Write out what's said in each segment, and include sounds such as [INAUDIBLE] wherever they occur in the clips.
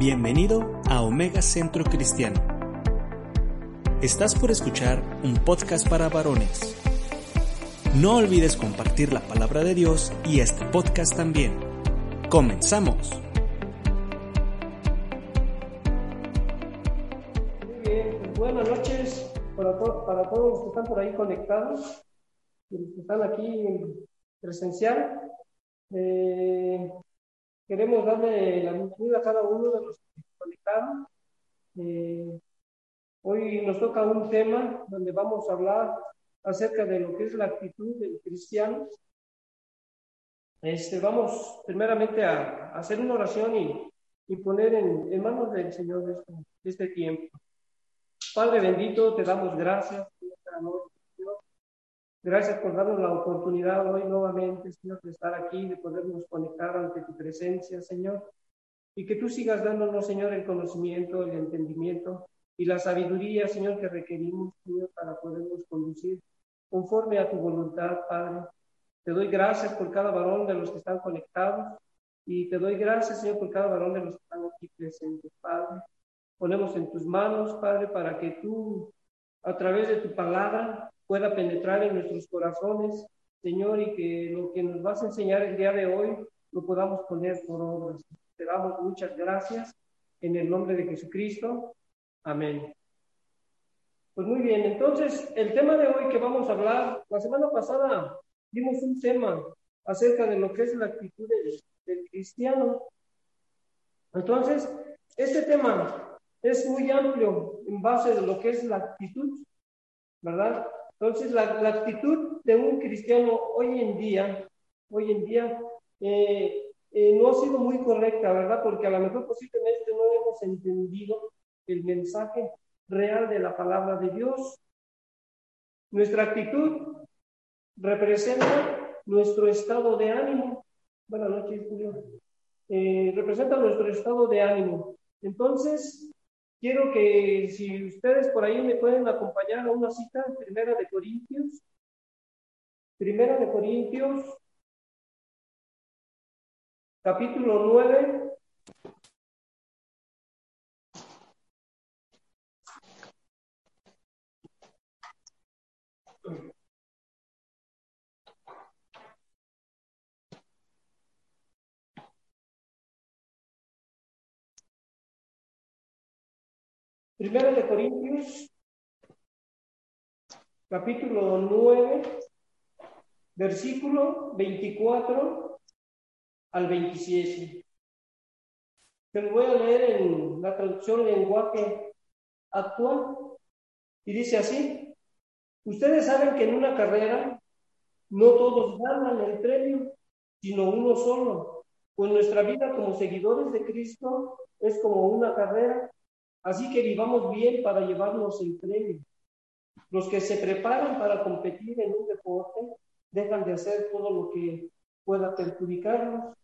Bienvenido a Omega Centro Cristiano. Estás por escuchar un podcast para varones. No olvides compartir la palabra de Dios y este podcast también. Comenzamos. Muy bien, pues buenas noches para, to- para todos los que están por ahí conectados y los que están aquí en presencial. Eh, queremos darle la bienvenida a cada uno de los que conectaron. Eh, hoy nos toca un tema donde vamos a hablar acerca de lo que es la actitud del cristiano. Este, vamos primeramente a, a hacer una oración y, y poner en, en manos del Señor este, este tiempo. Padre bendito, te damos gracias por esta noche. Gracias por darnos la oportunidad hoy nuevamente, Señor, de estar aquí, de podernos conectar ante tu presencia, Señor. Y que tú sigas dándonos, Señor, el conocimiento, el entendimiento y la sabiduría, Señor, que requerimos, Señor, para podernos conducir conforme a tu voluntad, Padre. Te doy gracias por cada varón de los que están conectados y te doy gracias, Señor, por cada varón de los que están aquí presentes, Padre. Ponemos en tus manos, Padre, para que tú, a través de tu palabra, pueda penetrar en nuestros corazones, Señor, y que lo que nos vas a enseñar el día de hoy lo podamos poner por obras. Te damos muchas gracias en el nombre de Jesucristo. Amén. Pues muy bien, entonces el tema de hoy que vamos a hablar, la semana pasada dimos un tema acerca de lo que es la actitud del, del cristiano. Entonces, este tema es muy amplio en base de lo que es la actitud, ¿verdad? Entonces, la, actitud de un cristiano hoy en día, hoy en día, eh, eh, no ha sido muy correcta, ¿verdad? Porque a lo mejor posiblemente no hemos entendido el mensaje real de la palabra de Dios. Nuestra actitud representa nuestro estado de ánimo. Buenas noches, Julio. Eh, representa nuestro estado de ánimo. Entonces, quiero que si ustedes por ahí me pueden acompañar a una cita, primera de Corintios, primera de Corintios, capítulo 9, Primero de Corintios, capítulo 9, versículo 24 al 27. Se lo voy a leer en la traducción lenguaje actual y dice así, ustedes saben que en una carrera no todos ganan el premio, sino uno solo. Pues nuestra vida como seguidores de Cristo es como una carrera Así que vivamos bien para llevarnos el premio. Los que se preparan para competir en un deporte dejan de hacer todo lo que pueda perjudicarnos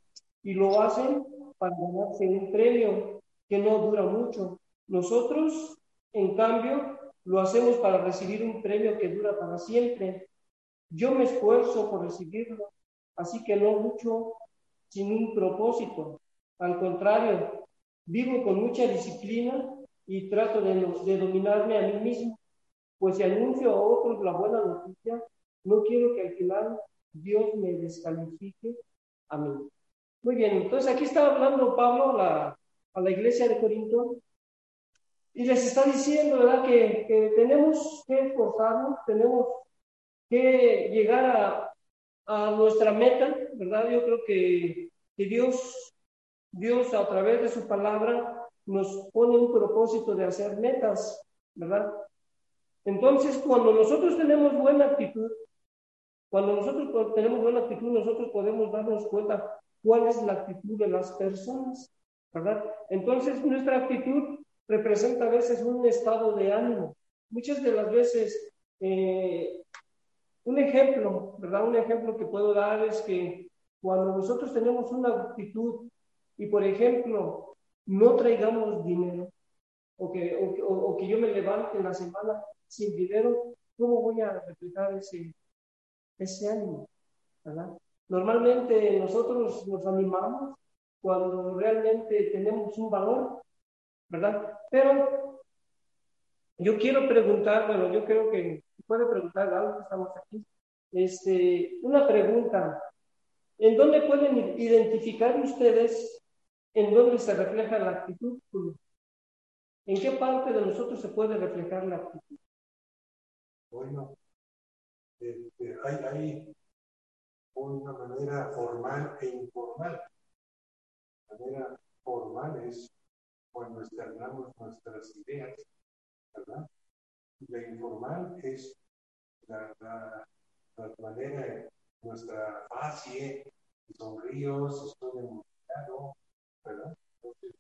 y lo hacen para ganarse un premio que no dura mucho. Nosotros, en cambio, lo hacemos para recibir un premio que dura para siempre. Yo me esfuerzo por recibirlo, así que no lucho sin un propósito. Al contrario, vivo con mucha disciplina y trato de, de, dominarme a mí mismo, pues si anuncio a otros la buena noticia, no quiero que al final Dios me descalifique a mí. Muy bien, entonces aquí está hablando Pablo la, a la iglesia de Corinto y les está diciendo, ¿verdad?, que, que tenemos que esforzarnos, tenemos que llegar a, a, nuestra meta, ¿verdad? Yo creo que, que Dios, Dios a través de su palabra nos pone un propósito de hacer metas, ¿verdad? Entonces, cuando nosotros tenemos buena actitud, cuando nosotros tenemos buena actitud, nosotros podemos darnos cuenta cuál es la actitud de las personas, ¿verdad? Entonces, nuestra actitud representa a veces un estado de ánimo. Muchas de las veces, eh, un ejemplo, ¿verdad? Un ejemplo que puedo dar es que cuando nosotros tenemos una actitud y, por ejemplo, no traigamos dinero, o que, o, o, o, que yo me levante en la semana sin dinero, ¿cómo voy a reflejar ese, ese ánimo? ¿verdad? Normalmente nosotros nos animamos cuando realmente tenemos un valor, ¿verdad? Pero yo quiero preguntar, bueno, yo creo que puede preguntar algo, estamos aquí. Este, una pregunta. ¿En dónde pueden identificar ustedes en dónde se refleja la actitud? ¿En qué parte de nosotros se puede reflejar la actitud? Bueno, este, hay, una manera formal e informal. La manera formal es cuando externamos nuestras ideas, ¿verdad? La informal es la, la, la manera, nuestra fase, sonrío, si estoy emocionado, ¿verdad? Entonces,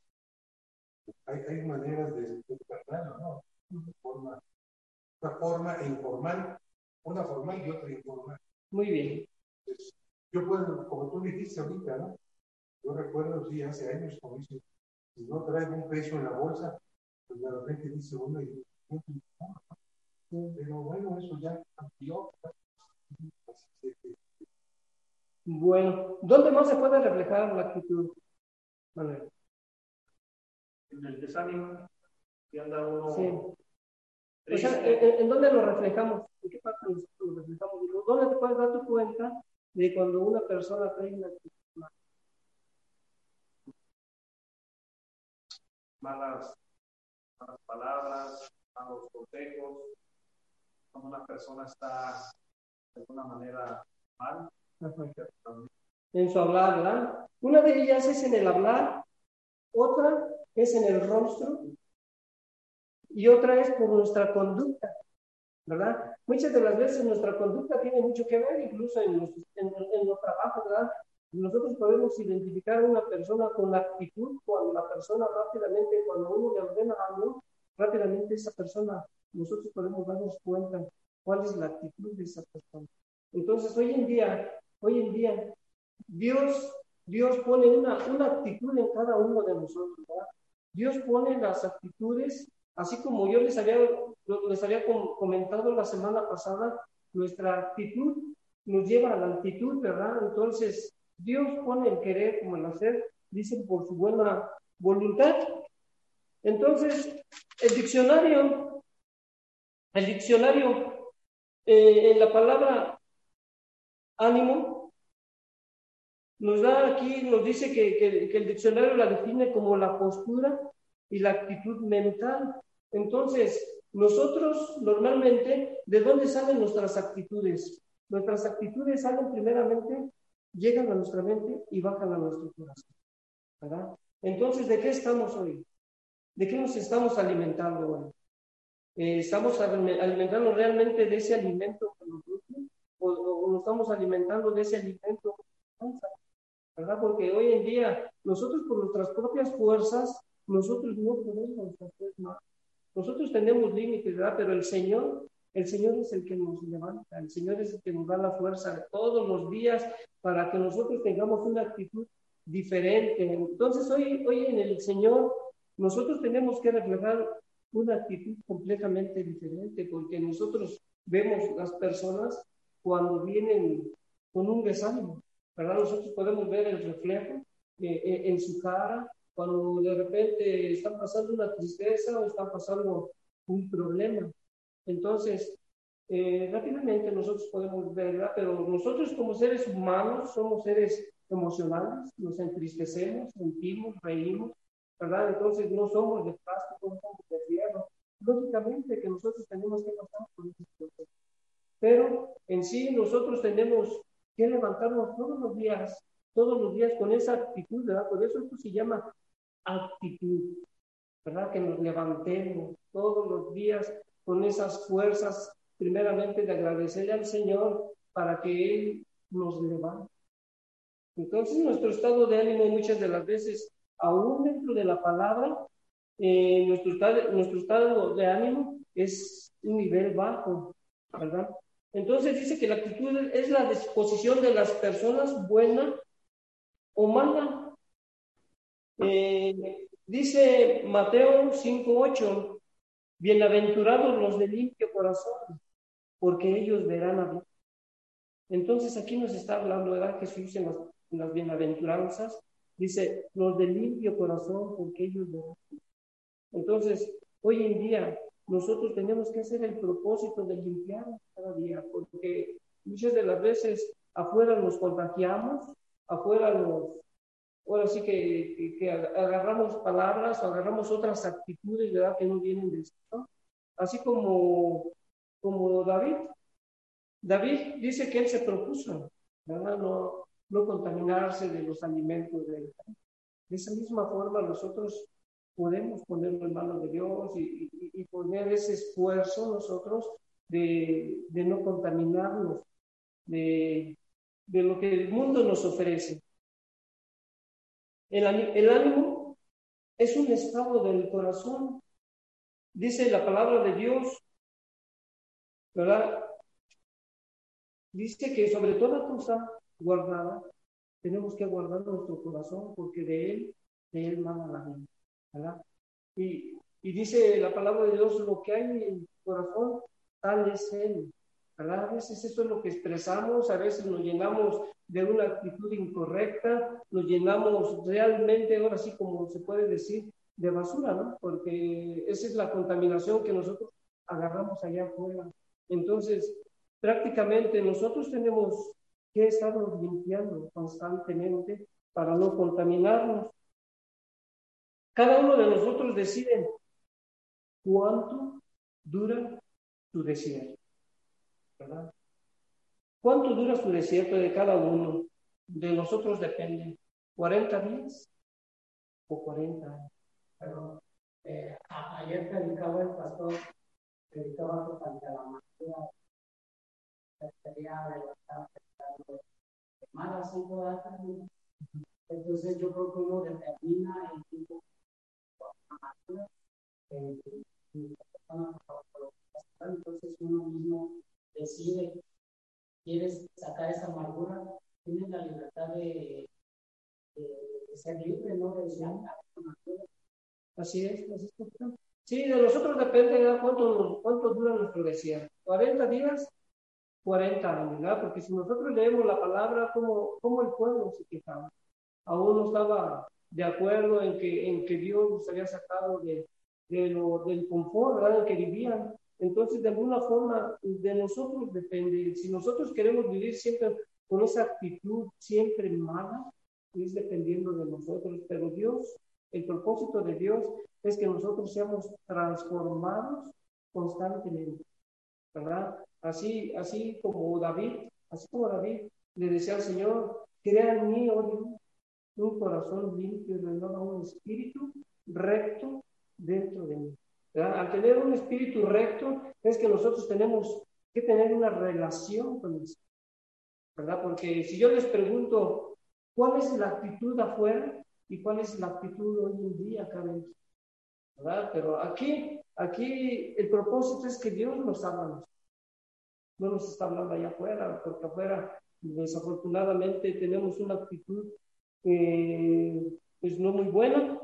hay, hay maneras de externarlo, ¿no? Una forma, una forma informal, una formal y otra informal. Muy bien. Yo puedo, como tú dijiste ahorita, ¿no? Yo recuerdo, sí, hace años, como dice, si no traigo un peso en la bolsa, pues de repente dice uno, y, pero bueno, eso ya cambió. Bueno, ¿dónde más se puede reflejar la actitud, En el desánimo, que anda uno. Sí. O sea, ¿en, ¿en, dónde lo reflejamos? ¿En qué parte lo reflejamos? ¿Dónde te puedes dar tu cuenta de cuando una persona trae una malas, malas palabras, malos consejos, cuando una persona está de alguna manera mal. En su hablar, ¿verdad? Una de ellas es en el hablar, otra es en el rostro y otra es por nuestra conducta. ¿verdad? Muchas de las veces nuestra conducta tiene mucho que ver, incluso en los, en, los trabajos, ¿verdad? Nosotros podemos identificar a una persona con la actitud cuando la persona rápidamente, cuando uno le ordena algo, rápidamente esa persona, nosotros podemos darnos cuenta cuál es la actitud de esa persona. Entonces, hoy en día, hoy en día, Dios, Dios pone una, una actitud en cada uno de nosotros. Dios pone las actitudes Así como yo les había, les había comentado la semana pasada, nuestra actitud nos lleva a la actitud, ¿verdad? Entonces, Dios pone el querer como el hacer, dicen por su buena voluntad. Entonces, el diccionario, el diccionario, eh, en la palabra ánimo, nos da aquí, nos dice que, que el diccionario la define como la postura y la actitud mental entonces, nosotros normalmente, ¿de dónde salen nuestras actitudes? Nuestras actitudes salen primeramente, llegan a nuestra mente y bajan a nuestro corazón. ¿verdad? Entonces, ¿de qué estamos hoy? ¿De qué nos estamos alimentando hoy? Eh, ¿Estamos alimentando realmente de ese alimento o, o, nos estamos alimentando de ese alimento ¿verdad? Porque hoy en día nosotros por nuestras propias fuerzas, nosotros no podemos hacer más. Nosotros tenemos límites, ¿verdad? Pero el Señor, el Señor es el que nos levanta, el Señor es el que nos da la fuerza todos los días para que nosotros tengamos una actitud diferente. Entonces, hoy, hoy en el Señor, nosotros tenemos que reflejar una actitud completamente diferente, porque nosotros vemos las personas cuando vienen con un desánimo, ¿verdad? Nosotros podemos ver el reflejo eh, eh, en su cara, cuando de repente están pasando una tristeza o están pasando un problema. Entonces, eh, rápidamente nosotros podemos ver, ¿verdad? Pero nosotros como seres humanos somos seres emocionales, nos entristecemos, sentimos, reímos, ¿verdad? Entonces no somos de plástico, no somos de hierro. Lógicamente que nosotros tenemos que pasar por proceso. Pero en sí nosotros tenemos que levantarnos todos los días, todos los días con esa actitud, ¿verdad? Por eso esto se llama actitud, ¿verdad? Que nos levantemos todos los días con esas fuerzas, primeramente de agradecerle al Señor para que Él nos levante. Entonces, nuestro estado de ánimo muchas de las veces, aún dentro de la palabra, eh, nuestro, nuestro estado de ánimo es un nivel bajo, ¿verdad? Entonces dice que la actitud es la disposición de las personas buena o mala eh, dice Mateo 5.8, bienaventurados los de limpio corazón, porque ellos verán a Dios. Entonces aquí nos está hablando, ¿verdad? Jesús en las, en las bienaventuranzas, Dice, los de limpio corazón, porque ellos no. Entonces, hoy en día, nosotros tenemos que hacer el propósito de limpiar cada día, porque muchas de las veces afuera nos contagiamos, afuera nos, ahora sí que, que, agarramos palabras agarramos otras actitudes, ¿verdad? Que no vienen del Señor. Así como, como David. David dice que él se propuso, ¿verdad? No, no contaminarse de los alimentos de De esa misma forma nosotros podemos ponerlo en manos de Dios y, poner ese esfuerzo nosotros de, no contaminarnos de, lo que el mundo nos ofrece. El, el ánimo es un estado del corazón. Dice la palabra de Dios, ¿verdad? Dice que sobre toda cosa guardada, tenemos que guardar nuestro corazón porque de él, de él manda la vida, ¿verdad? Y, y dice la palabra de Dios, lo que hay en el corazón, tal es él, ¿verdad? A veces eso es lo que expresamos, a veces nos llenamos de una actitud incorrecta, nos llenamos realmente, ahora sí como se puede decir, de basura, ¿no? Porque esa es la contaminación que nosotros agarramos allá afuera. Entonces, prácticamente nosotros tenemos que estamos limpiando constantemente para no contaminarnos. Cada uno de nosotros decide cuánto dura su desierto. ¿verdad? ¿Cuánto dura su desierto de cada uno? De nosotros depende. ¿40 días o 40 años? Pero eh, ayer predicaba el pastor, predicaba tocante a la materia, sería de malas cinco Entonces yo creo que uno determina el tipo entonces uno mismo decide, quieres sacar esa amargura, tienes la libertad de, ser libre, ¿no? De decir, Así es, así es. Sí, de nosotros depende de cuánto, cuánto dura nuestro desierto. 40 días 40 años, ¿verdad? Porque si nosotros leemos la palabra, ¿cómo, cómo el pueblo se quejaba? Aún no estaba de acuerdo en que, en que Dios nos había sacado de, de lo, del confort, ¿verdad? En que vivían. Entonces, de alguna forma, de nosotros depende. Si nosotros queremos vivir siempre con esa actitud siempre mala, es dependiendo de nosotros. Pero Dios, el propósito de Dios es que nosotros seamos transformados constantemente, ¿verdad? Así, así como David, así como David le decía al Señor, crea en mí, oh un corazón limpio y un espíritu recto dentro de mí. Al tener un espíritu recto, es que nosotros tenemos que tener una relación con el Señor, ¿verdad? Porque si yo les pregunto, ¿cuál es la actitud afuera y cuál es la actitud hoy en día acá dentro? ¿Verdad? Pero aquí, aquí el propósito es que Dios nos habla no nos está hablando allá afuera, porque afuera desafortunadamente tenemos una actitud eh, pues no muy buena.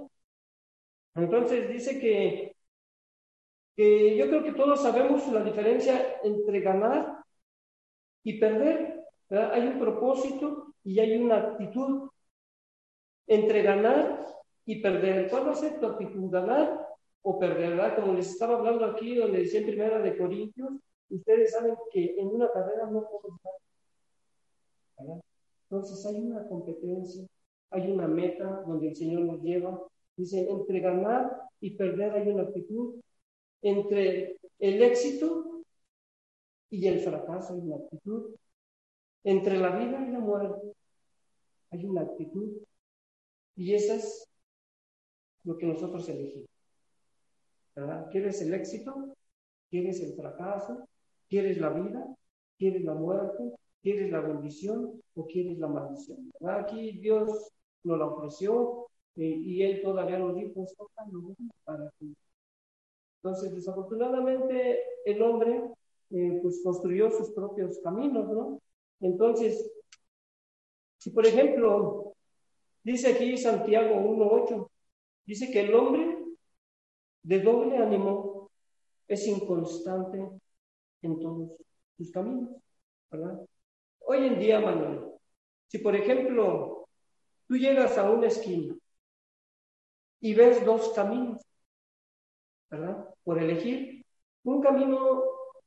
Entonces dice que, que yo creo que todos sabemos la diferencia entre ganar y perder. Hay un propósito y hay una actitud entre ganar y perder. ¿Cuál va a ser tu actitud? ¿Ganar o perder? ¿verdad? Como les estaba hablando aquí, donde decía en primera de Corintios, Ustedes saben que en una carrera no podemos ganar. Entonces hay una competencia, hay una meta donde el Señor nos lleva. Dice, entre ganar y perder hay una actitud. Entre el éxito y el fracaso hay una actitud. Entre la vida y la muerte hay una actitud. Y esa es lo que nosotros elegimos. ¿Verdad? ¿Quieres el éxito? ¿Quieres el fracaso? ¿Quieres la vida? ¿Quieres la muerte? ¿Quieres la bendición o quieres la maldición? Aquí Dios nos la ofreció eh, y Él todavía nos dijo, para ti. Entonces, desafortunadamente, el hombre eh, pues construyó sus propios caminos, ¿no? Entonces, si por ejemplo, dice aquí Santiago 1.8, dice que el hombre de doble ánimo es inconstante en todos sus caminos, ¿verdad? Hoy en día, Manuel, si por ejemplo tú llegas a una esquina y ves dos caminos, ¿verdad? Por elegir. Un camino,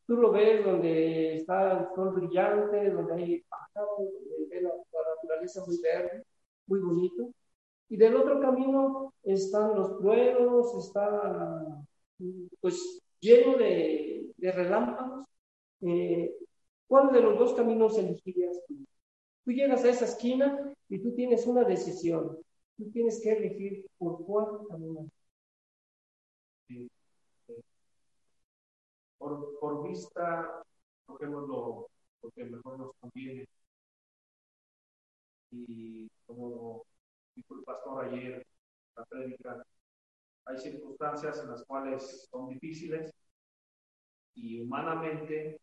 tú lo ves donde está el sol brillante, donde hay pájaros, donde la, la naturaleza muy verde, muy bonito. Y del otro camino están los truenos, está pues lleno de, de relámpagos. Eh, ¿Cuál de los dos caminos elegirías tú? Tú llegas a esa esquina y tú tienes una decisión. Tú tienes que elegir por cuál camino. Por, por vista, lo, lo que mejor nos conviene. Y como dijo el pastor ayer, la prédica, hay circunstancias en las cuales son difíciles y humanamente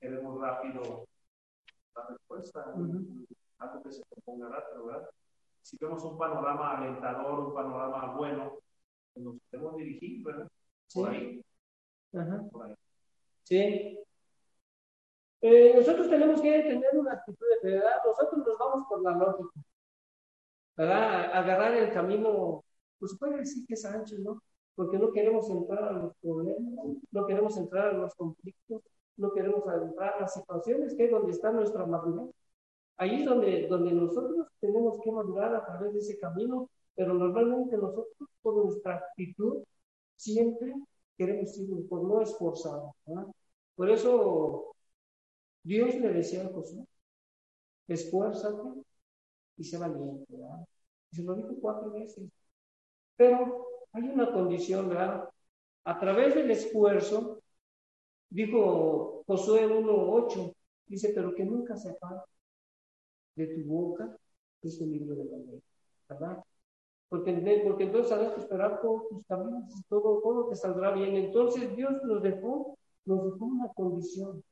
queremos rápido la respuesta, algo que se rápido, ¿verdad? Si vemos un panorama alentador, un panorama bueno, nos podemos dirigir, ¿verdad? Por ahí. Por ahí. Sí. Eh, nosotros tenemos que tener una actitud de verdad. Nosotros nos vamos por la lógica. ¿Verdad? Agarrar el camino, pues puede decir que es ancho, ¿no? Porque no queremos entrar a los problemas, no queremos entrar a los conflictos, no queremos entrar a las situaciones que es donde está nuestra madurez. Ahí es donde, donde nosotros tenemos que madurar a través de ese camino, pero normalmente nosotros, por nuestra actitud, siempre queremos ir por no esforzar. Por eso Dios le decía a Josué, esfuérzate y sé valiente. ¿verdad? Y se lo dijo cuatro veces. Pero hay una condición, ¿verdad? A través del esfuerzo, dijo Josué 1.8, dice, pero que nunca se de tu boca este libro de la ley, ¿verdad? Porque, porque entonces harás esperar todos tus caminos, todo, todo te saldrá bien. Entonces Dios nos dejó, nos dejó una condición.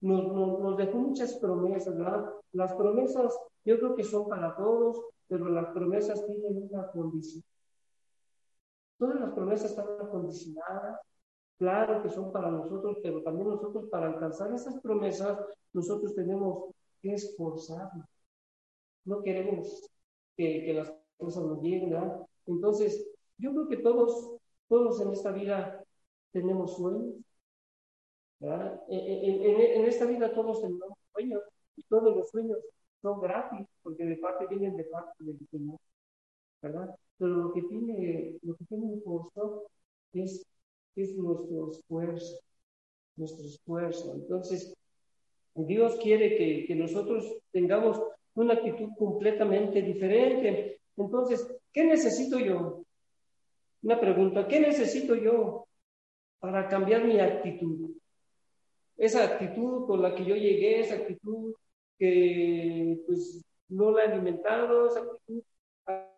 Nos, nos, nos dejó muchas promesas, ¿verdad? Las promesas yo creo que son para todos, pero las promesas tienen una condición. Todas las promesas están condicionadas, claro que son para nosotros, pero también nosotros para alcanzar esas promesas, nosotros tenemos esforzarnos. No queremos que, que las cosas nos lleguen, ¿verdad? Entonces, yo creo que todos, todos en esta vida tenemos sueños. En, en, en esta vida todos tenemos sueños, y todos los sueños son gratis, porque de parte vienen de parte del Señor, ¿verdad? Pero lo que tiene, lo que tiene un costo es, es nuestro esfuerzo, nuestro esfuerzo. Entonces, Dios quiere que, nosotros tengamos una actitud completamente diferente. Entonces, ¿qué necesito yo? Una pregunta, ¿qué necesito yo para cambiar mi actitud? Esa actitud con la que yo llegué, esa actitud que pues no la he alimentado, esa actitud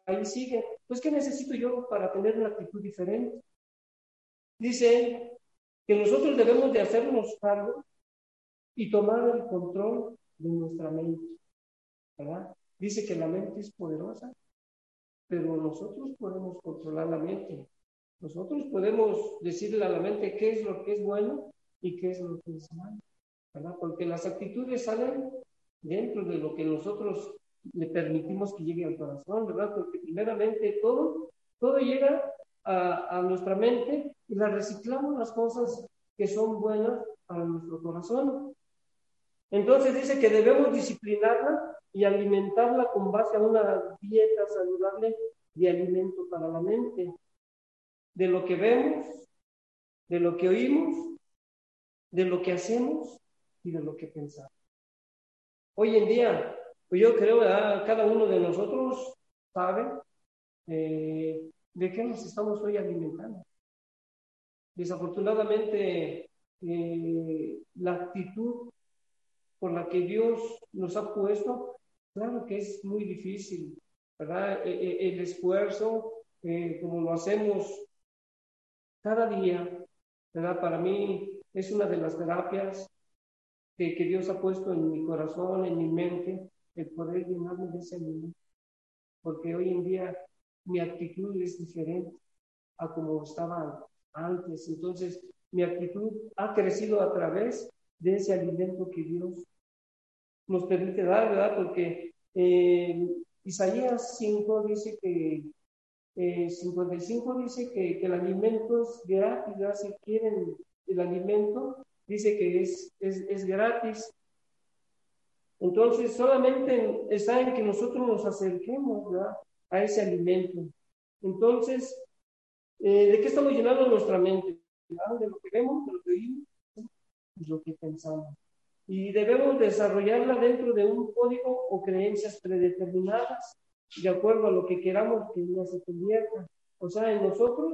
ahí sigue. Pues, ¿qué necesito yo para tener una actitud diferente? Dice que nosotros debemos de hacernos cargo y tomar el control de nuestra mente, ¿verdad? Dice que la mente es poderosa, pero nosotros podemos controlar la mente. Nosotros podemos decirle a la mente qué es lo que es bueno y qué es lo que es malo, ¿verdad? Porque las actitudes salen dentro de lo que nosotros le permitimos que llegue al corazón, ¿verdad? Porque primeramente todo, todo llega a, a nuestra mente y la reciclamos las cosas que son buenas para nuestro corazón. Entonces dice que debemos disciplinarla y alimentarla con base a una dieta saludable de alimento para la mente. De lo que vemos, de lo que oímos, de lo que hacemos y de lo que pensamos. Hoy en día, pues yo creo que cada uno de nosotros sabe eh, de qué nos estamos hoy alimentando. Desafortunadamente, eh, la actitud por la que Dios nos ha puesto, claro que es muy difícil, ¿verdad? E, e, el esfuerzo, eh, como lo hacemos cada día, ¿verdad? Para mí es una de las terapias que, Dios ha puesto en mi corazón, en mi mente, el poder llenarme de ese alimento. Porque hoy en día mi actitud es diferente a como estaba antes. Entonces, mi actitud ha crecido a través de ese alimento que Dios nos permite dar, ¿verdad? Porque eh, Isaías 5 dice que, eh, 55 dice que, que el alimento es gratis, ya si quieren el alimento, dice que es, es, es gratis. Entonces, solamente está en que nosotros nos acerquemos ¿verdad? a ese alimento. Entonces, eh, ¿de qué estamos llenando nuestra mente? De lo que vemos, de lo que oímos, de lo que pensamos. Y debemos desarrollarla dentro de un código o creencias predeterminadas, de acuerdo a lo que queramos que ella se convierta. O sea, en nosotros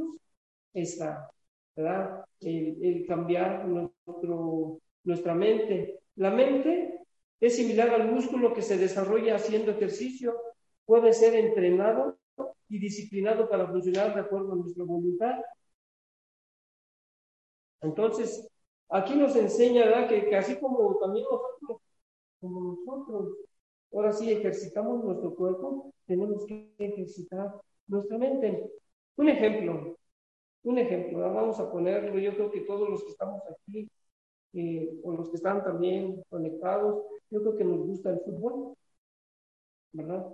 está, ¿verdad? El, el cambiar nuestro, nuestra mente. La mente es similar al músculo que se desarrolla haciendo ejercicio. Puede ser entrenado y disciplinado para funcionar de acuerdo a nuestra voluntad. Entonces, aquí nos enseña ¿verdad? Que, que, así como también nosotros, como nosotros, ahora sí ejercitamos nuestro cuerpo, tenemos que ejercitar nuestra mente. Un ejemplo, un ejemplo, ¿verdad? vamos a ponerlo, yo creo que todos los que estamos aquí, eh, o los que están también conectados, yo creo que nos gusta el fútbol, ¿verdad?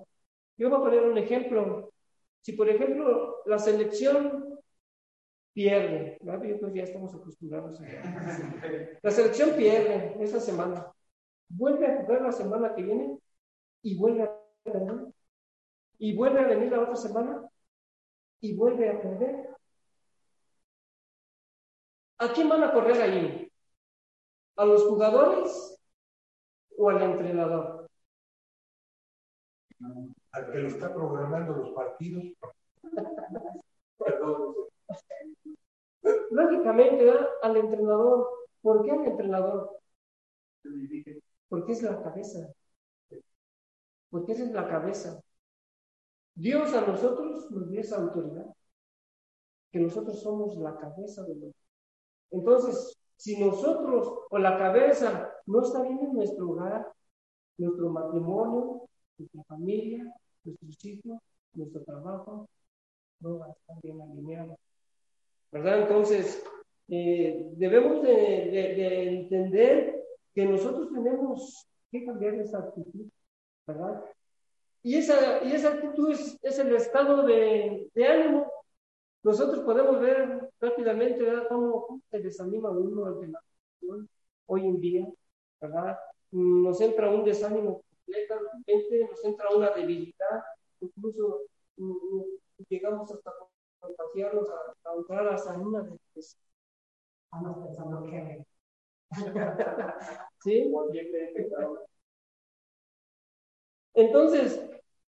Yo voy a poner un ejemplo. Si, por ejemplo, la selección pierde, ¿verdad? Yo creo que ya estamos acostumbrados a La selección pierde esa semana. Vuelve a jugar la semana que viene y vuelve a. Y vuelve a venir la otra semana y vuelve a perder. ¿A quién van a correr ahí? ¿A los jugadores o al entrenador? Al que lo está programando los partidos. [LAUGHS] Perdón. Lógicamente, al entrenador. ¿Por qué al entrenador? Porque es la cabeza. Porque esa es la cabeza. Dios a nosotros nos dio esa autoridad. Que nosotros somos la cabeza de Dios. Entonces, si nosotros o la cabeza no está bien en nuestro hogar, nuestro matrimonio, nuestra familia, nuestros hijos, nuestro trabajo, no va a estar bien alineado. ¿Verdad? Entonces, eh, debemos de, de, de, entender que nosotros tenemos que cambiar esa actitud, ¿verdad? Y esa, y esa actitud es, es el estado de, de, ánimo. Nosotros podemos ver rápidamente ¿verdad? cómo se desanima uno ante la hoy en día, ¿verdad? Nos entra un desánimo completamente, nos entra una debilidad, incluso llegamos hasta contagiarnos a. Estamos pensando que. [LAUGHS] ¿Sí? Entonces,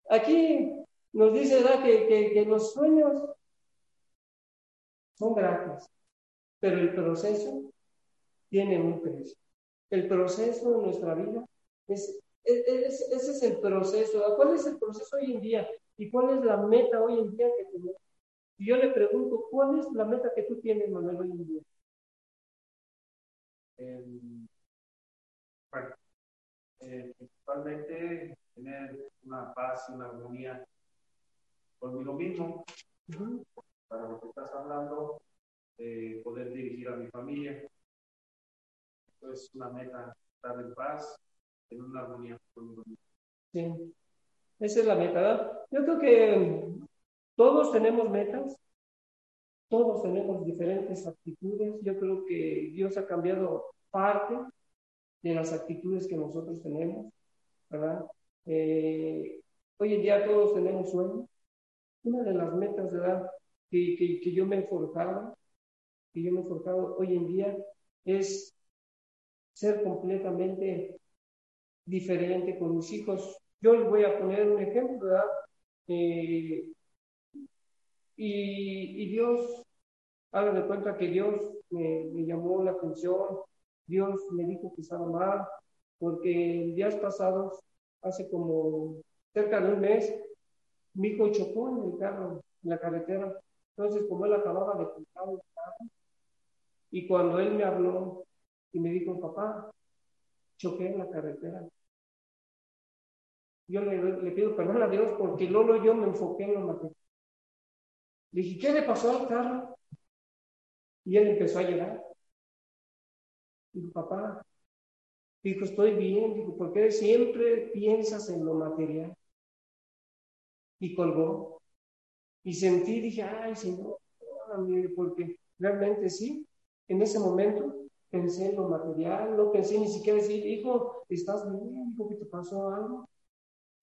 aquí nos dice. Que, los sueños son gratis, pero el proceso tiene un precio. El proceso de nuestra vida es, es, ese es el proceso. ¿Cuál es el proceso hoy en día? ¿Y cuál es la meta hoy en día que tenemos? Y yo le pregunto, ¿cuál es la meta que tú tienes, Manuel, hoy en día? Eh, bueno, eh, principalmente tener una paz y una armonía conmigo mismo, uh -huh. para lo que estás hablando, eh, poder dirigir a mi familia. Esto es una meta, estar en paz, en una armonía conmigo mismo. Sí, esa es la meta. ¿verdad? Yo creo que todos tenemos metas, todos tenemos diferentes actitudes. Yo creo que Dios ha cambiado parte de las actitudes que nosotros tenemos, ¿verdad? Eh, hoy en día todos tenemos sueños. Una de las metas, ¿verdad? Que, que, que yo me he forjado, que yo me he forjado hoy en día es ser completamente diferente con mis hijos. Yo les voy a poner un ejemplo, ¿verdad? Eh, y, y, Dios, haga de cuenta que Dios me, me, llamó la atención, Dios me dijo que estaba mal, porque en días pasados, hace como cerca de un mes, mi hijo chocó en el carro, en la carretera. Entonces, como él acababa de comprar el carro, y cuando él me habló y me dijo, papá, choqué en la carretera. Yo le, le pido perdón a Dios porque luego yo me enfoqué en lo material. Dije, ¿qué le pasó al carro? Y él empezó a llorar. Dijo, papá, dijo, estoy bien. Dijo, ¿por qué siempre piensas en lo material? y colgó. Y sentí, dije, ay, Señor, porque realmente sí, en ese momento pensé en lo material, no pensé ni siquiera decir, hijo, ¿estás bien? Hijo, ¿que te pasó algo?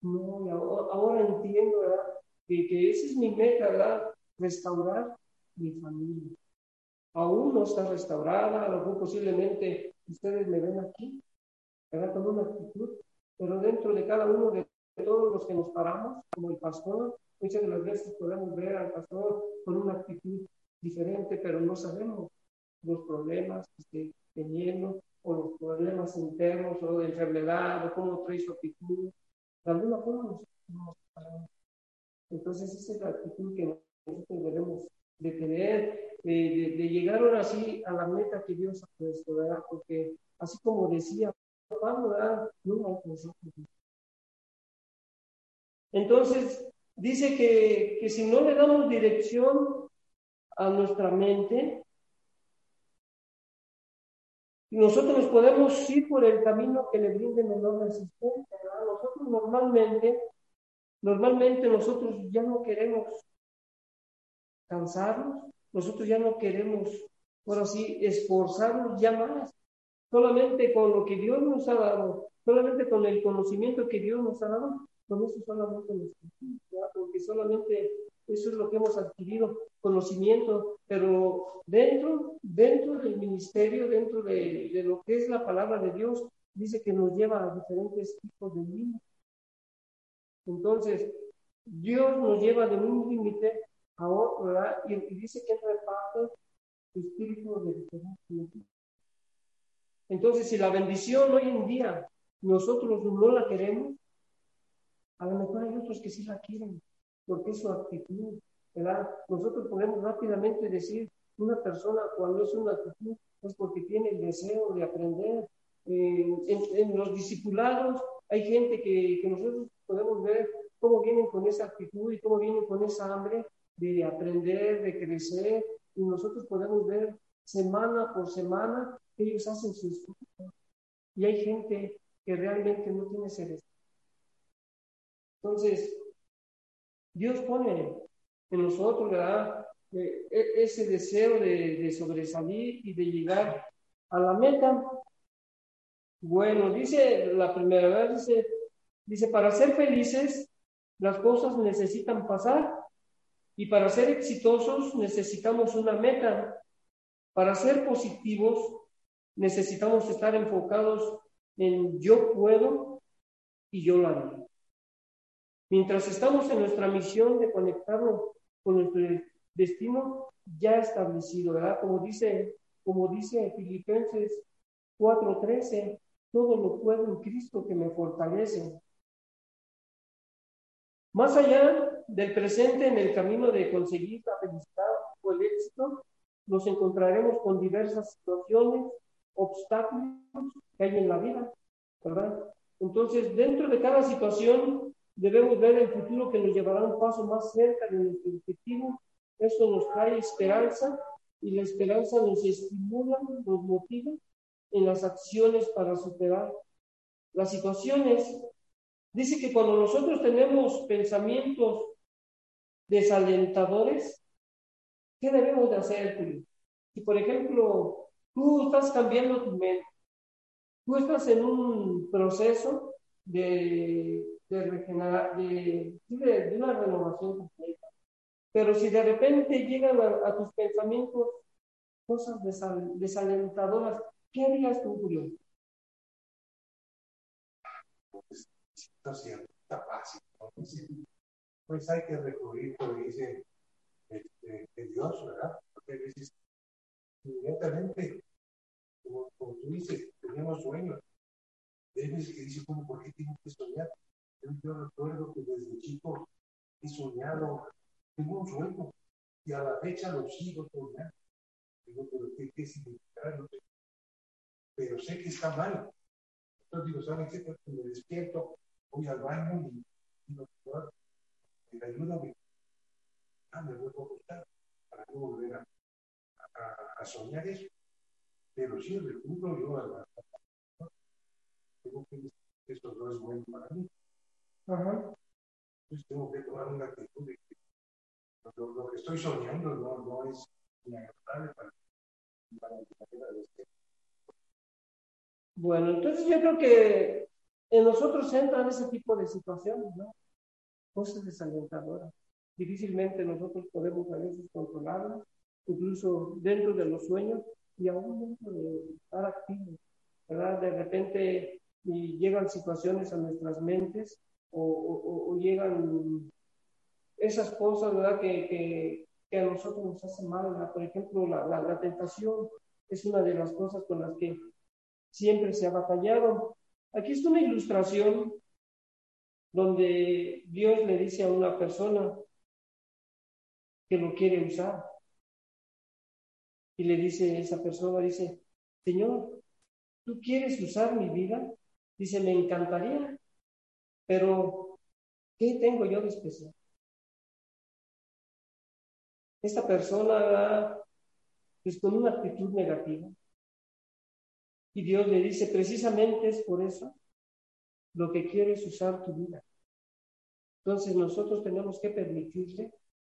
No, y ahora, entiendo, ¿verdad? Que, que esa es mi meta, ¿verdad? Restaurar mi familia. Aún no está restaurada, a lo mejor posiblemente ustedes me ven aquí, ¿verdad? Con una actitud, pero dentro de cada uno de todos los que nos paramos, como el pastor, muchas de las veces podemos ver al pastor con una actitud diferente, pero no sabemos los problemas que esté teniendo, o los problemas internos, o de enfermedad, o cómo trae su actitud. De alguna forma nos, paramos. Entonces, esa es la actitud que nosotros debemos de tener, de, de, llegar ahora sí a la meta que Dios ha puesto, ¿verdad? Porque así como decía Pablo, ¿verdad? No Entonces, dice que, que si no le damos dirección a nuestra mente, nosotros nos podemos ir por el camino que le brinde menor resistencia. Nosotros normalmente, normalmente nosotros ya no queremos cansarnos, nosotros ya no queremos, por así, esforzarnos ya más. Solamente con lo que Dios nos ha dado, solamente con el conocimiento que Dios nos ha dado, con eso solamente porque solamente eso es lo que hemos adquirido, conocimiento, pero dentro, dentro del ministerio, dentro de, de, lo que es la palabra de Dios, dice que nos lleva a diferentes tipos de límites. Entonces, Dios nos lleva de un límite a otro, ¿verdad? Y, y, dice que reparte espíritu de diferentes Entonces, si la bendición hoy en día nosotros no la queremos, a lo mejor hay otros que sí la quieren, porque es su actitud, ¿verdad? Nosotros podemos rápidamente decir, una persona cuando es una actitud es porque tiene el deseo de aprender. Eh, en, los discipulados hay gente que, que nosotros podemos ver cómo vienen con esa actitud y cómo vienen con esa hambre de aprender, de crecer, y nosotros podemos ver semana por semana que ellos hacen su esfuerzo. Y hay gente que realmente no tiene ese entonces, Dios pone en nosotros, ¿verdad? E, e, ese deseo de, sobresalir y de llegar a la meta. Bueno, dice la primera vez, dice, dice, para ser felices, las cosas necesitan pasar y para ser exitosos necesitamos una meta. Para ser positivos necesitamos estar enfocados en yo puedo y yo lo haré. Mientras estamos en nuestra misión de conectarnos con nuestro destino ya establecido, ¿verdad? Como dice, como dice Filipenses 4:13, todo lo puedo en Cristo que me fortalece. Más allá del presente en el camino de conseguir la felicidad o el éxito, nos encontraremos con diversas situaciones, obstáculos que hay en la vida, ¿verdad? Entonces, dentro de cada situación Debemos ver el futuro que nos llevará un paso más cerca de nuestro objetivo. Esto nos trae esperanza y la esperanza nos estimula, nos motiva en las acciones para superar las situaciones. Dice que cuando nosotros tenemos pensamientos desalentadores, ¿qué debemos de hacer? Si, por ejemplo, tú estás cambiando tu mente, tú estás en un proceso de de regenerar, de, de, una renovación completa. Pero si de repente llegan a, tus pensamientos cosas desalentadoras, ¿qué harías tú, Julio? Está fácil. Pues hay que recurrir, como dice este, Dios, ¿verdad? Porque veces inmediatamente, como, como tú dices, tenemos sueños. Hay que dice, ¿cómo, ¿por qué tengo que soñar? Yo, recuerdo que desde chico he soñado, tengo un sueño y a la fecha lo sigo soñando. Digo, pero ¿qué, qué? No sé. Pero sé que está mal. Entonces digo, ¿saben qué? Pues me despierto, voy al baño y digo, me ayúdame. Ah, me voy a acostar para no volver a, a, a soñar eso. Pero sí, recurro yo a la... Tengo que eso no es bueno para mí. Ajá. Entonces tengo que tomar una actitud de que lo, lo que estoy soñando no, no es inagradable para, para mi manera de ser. Bueno, entonces yo creo que en nosotros entran ese tipo de situaciones, ¿no? Cosas desalentadoras. Difícilmente nosotros podemos a veces controlarlas, incluso dentro de los sueños y aún dentro de estar activos, ¿verdad? De repente llegan situaciones a nuestras mentes o, llegan esas cosas, ¿verdad? Que, que, que, a nosotros nos hacen mal, ¿verdad? Por ejemplo, la tentación es una de las cosas con las que siempre se ha batallado. Aquí está una ilustración donde Dios le dice a una persona que lo quiere usar. Y le dice esa persona, dice, Señor, ¿tú quieres usar mi vida? Dice, me encantaría, pero ¿qué tengo yo de especial? Esta persona pues con una actitud negativa, y Dios le dice, precisamente es por eso lo que quieres usar tu vida. Entonces nosotros tenemos que permitirle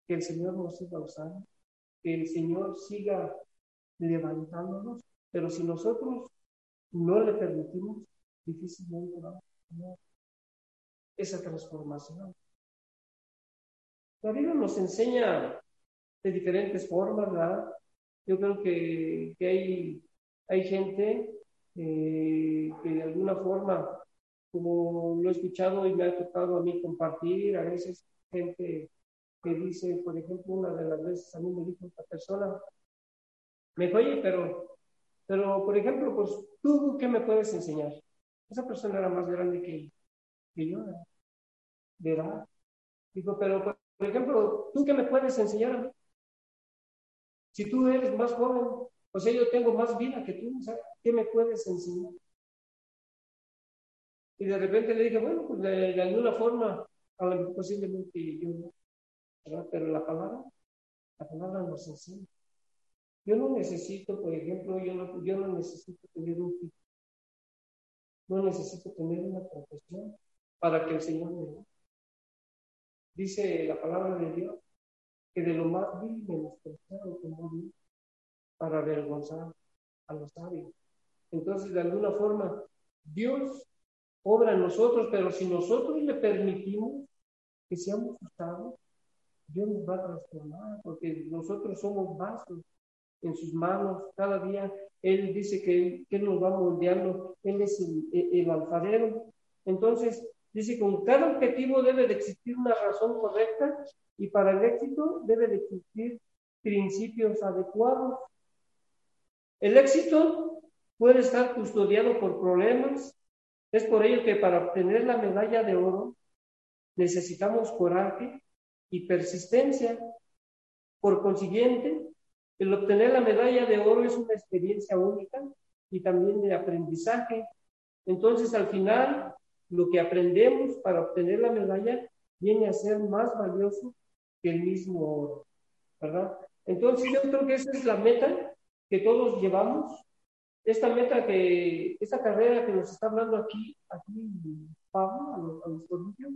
que el Señor nos siga usando, que el Señor siga levantándonos, pero si nosotros no le permitimos, difícilmente vamos a tener esa transformación. La Biblia nos enseña de diferentes formas, ¿verdad? Yo creo que, que hay, hay gente eh, que de alguna forma, como lo he escuchado y me ha tocado a mí compartir, a veces gente que dice, por ejemplo, una de las veces a mí me dijo esta persona, me oye, pero, pero, por ejemplo, pues, ¿tú qué me puedes enseñar? Esa persona era más grande que, que yo, ¿verdad? Dijo, pero, por, por ejemplo, ¿tú qué me puedes enseñar? Si tú eres más joven, o sea, yo tengo más vida que tú, ¿sabes? ¿qué me puedes enseñar? Y de repente le dije, bueno, pues de, alguna forma, a lo posiblemente yo no, ¿verdad? Pero la palabra, la palabra nos enseña. Yo no necesito, por ejemplo, yo no, yo no necesito tener un título. No necesito tener una profesión para que el Señor me dé. Dice la palabra de Dios que de lo más vil menospreciado como Dios para avergonzar a los sabios. Entonces, de alguna forma, Dios obra en nosotros, pero si nosotros le permitimos que seamos usados, Dios nos va a transformar, porque nosotros somos vasos en sus manos. Cada día Él dice que, que Él nos va moldeando, Él es el, el, alfarero. Entonces, dice, con cada objetivo debe de existir una razón correcta y para el éxito debe de existir principios adecuados. El éxito puede estar custodiado por problemas. Es por ello que para obtener la medalla de oro necesitamos coraje y persistencia. Por consiguiente, el obtener la medalla de oro es una experiencia única y también de aprendizaje. Entonces, al final, lo que aprendemos para obtener la medalla viene a ser más valioso que el mismo oro, ¿verdad? Entonces, yo creo que esa es la meta que todos llevamos, esta meta que, esta carrera que nos está hablando aquí, aquí Pablo, a los, a los corintios,